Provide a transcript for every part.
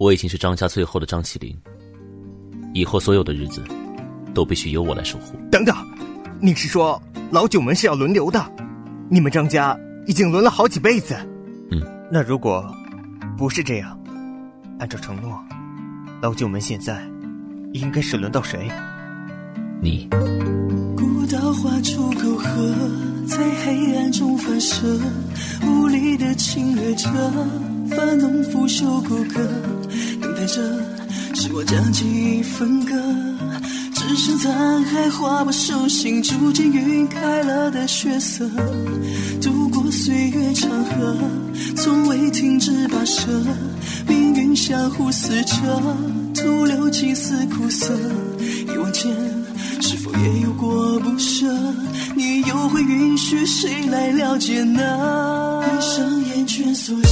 我已经是张家最后的张起灵，以后所有的日子都必须由我来守护。等等，你是说老九门是要轮流的？你们张家已经轮了好几辈子。嗯，那如果不是这样，按照承诺，老九门现在应该是轮到谁？你。古道画出沟壑，在黑暗中反射，无力的侵略者，发弄腐朽骨骼。等待着时光将记忆分割，只剩残骸划破手心，逐渐晕开了的血色。度过岁月长河，从未停止跋涉，命运相互撕扯，徒留几丝苦涩。遗忘间，是否也有过不舍？你又会允许谁来了解呢？闭上眼，蜷缩着，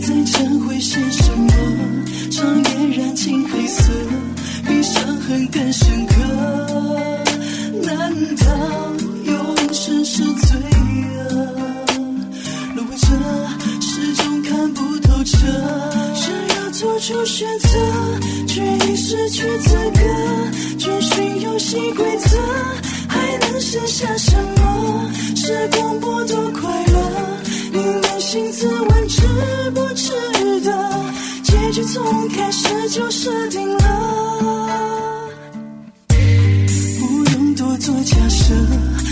再忏悔些什么？长夜染尽黑色，比伤痕更深刻。难道永生是罪恶？轮回着，始终看不透彻。想要做出选择，却已失去资格。结局从开始就设定了，不用多做假设。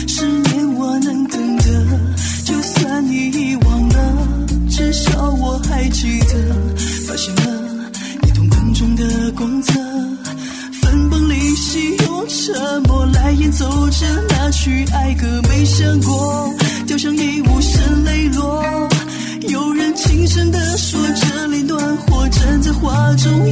十年我能等的，就算你遗忘了，至少我还记得。发现了你瞳孔中的光泽，分崩离析用沉默来演奏着那曲爱歌，没想过掉向一无声泪落。有人轻声地说着，中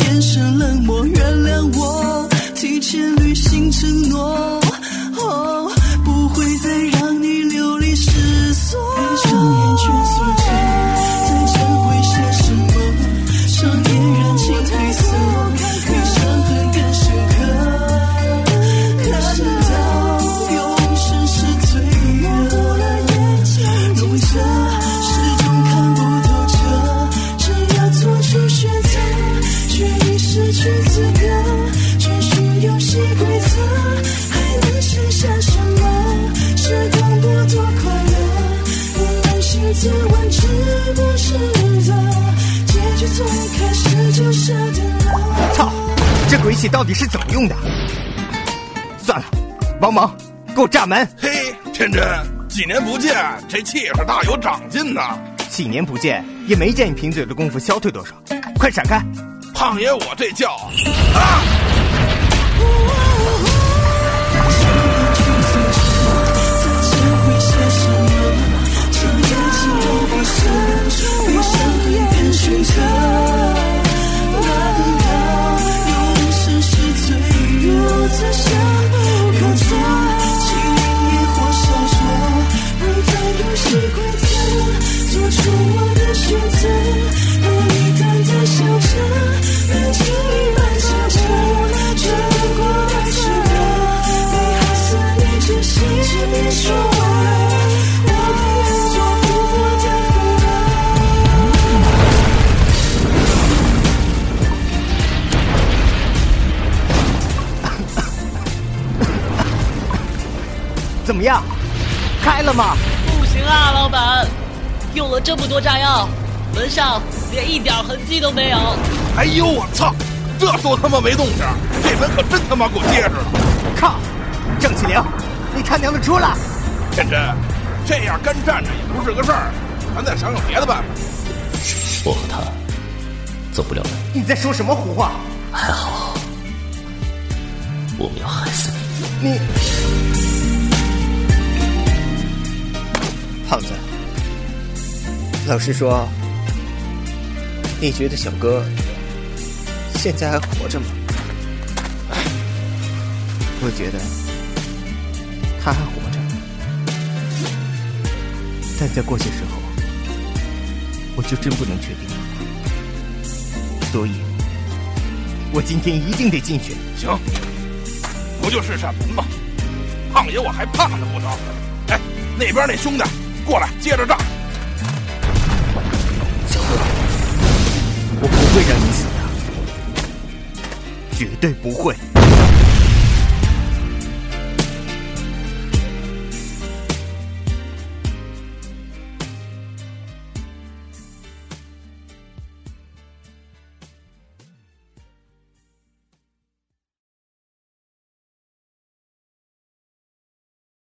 自问，值不值得？结局从开始就设定了。操，这鬼玺到底是怎么用的？算了，帮忙，给我炸门！嘿，天真，几年不见，这气势大有长进呐！几年不见，也没见你贫嘴的功夫消退多少，快闪开！胖爷，我这叫啊！怎么样？开了吗？不行啊，老板，用了这么多炸药，门上连一点痕迹都没有。哎呦我操！这都他妈没动静，这门可真他妈够结实的。靠！郑启灵，你他娘的出来！天真，这样干站着也不是个事儿，咱再想想别的办法。我和他走不了了，你在说什么胡话？还好，我们要害死你。你，老实说，你觉得小哥现在还活着吗？我觉得他还活着，但在过些时候，我就真不能确定。所以，我今天一定得进去。行，不就是扇门吗？胖爷我还怕呢不成？哎，那边那兄弟过来接着炸。小哥我不会让你死的。绝对不会。